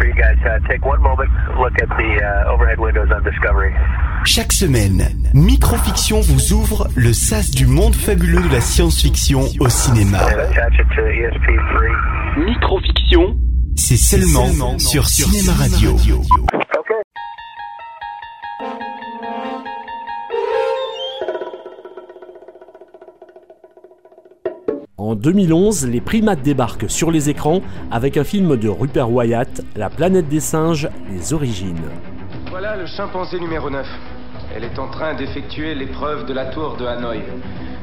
for you guys. Uh, take one moment, look at the uh, overhead windows on Discovery. Chaque semaine, Microfiction vous ouvre le sas du monde fabuleux de la science-fiction au cinéma. ESP3. Microfiction, C'est seulement, sur Cinéma Radio. En 2011, les primates débarquent sur les écrans avec un film de Rupert Wyatt, La planète des singes, les origines. Voilà le chimpanzé numéro 9. Elle est en train d'effectuer l'épreuve de la tour de Hanoï.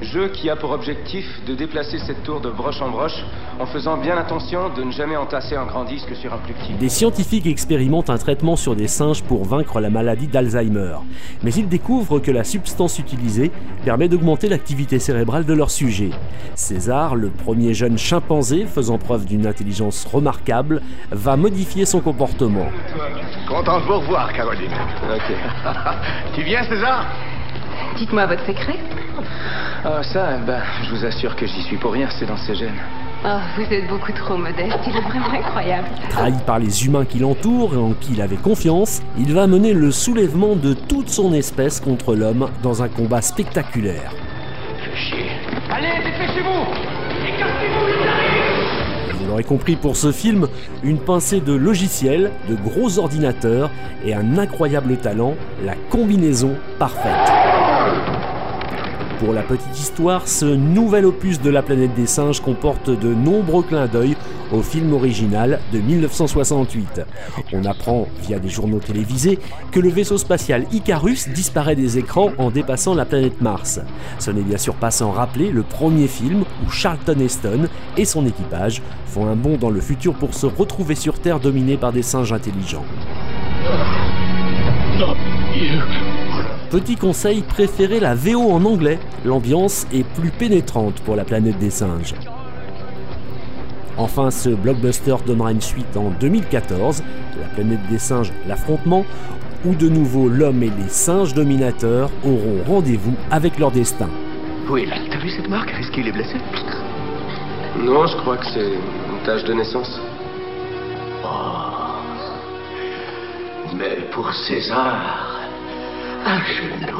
Jeu qui a pour objectif de déplacer cette tour de broche en broche en faisant bien attention de ne jamais entasser un grand disque sur un plus petit. Des scientifiques expérimentent un traitement sur des singes pour vaincre la maladie d'Alzheimer. Mais ils découvrent que la substance utilisée permet d'augmenter l'activité cérébrale de leur sujet. César, le premier jeune chimpanzé faisant preuve d'une intelligence remarquable, va modifier son comportement. Content de vous revoir, Caroline. Ok. Tu viens, César? Dites-moi votre secret. Ah ça, ben, je vous assure que j'y suis pour rien, c'est dans ces gènes. Oh, vous êtes beaucoup trop modeste, il est vraiment incroyable. Trahi par les humains qui l'entourent et en qui il avait confiance, il va mener le soulèvement de toute son espèce contre l'homme dans un combat spectaculaire. Allez, dépêchez-vous Écartez-vous, Vous l'aurez compris pour ce film, une pincée de logiciels, de gros ordinateurs et un incroyable talent, la combinaison parfaite. Pour la petite histoire, ce nouvel opus de la planète des singes comporte de nombreux clins d'œil au film original de 1968. On apprend via des journaux télévisés que le vaisseau spatial Icarus disparaît des écrans en dépassant la planète Mars. Ce n'est bien sûr pas sans rappeler le premier film où Charlton Heston et son équipage font un bond dans le futur pour se retrouver sur Terre dominée par des singes intelligents. Petit conseil, préférez la VO en anglais. L'ambiance est plus pénétrante pour la planète des singes. Enfin, ce blockbuster donnera une suite en 2014, La planète des singes, l'affrontement, où de nouveau l'homme et les singes dominateurs auront rendez-vous avec leur destin. Will, t'as vu cette marque? Est-ce qu'il est blessé? Non, je crois que c'est une tâche de naissance. Mais pour César, un genou,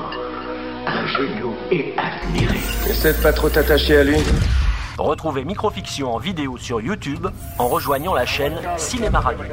un genou est admiré. Essaie de pas trop t'attacher à lui. Retrouvez Microfiction en vidéo sur YouTube en rejoignant la chaîne Cinéma Radio.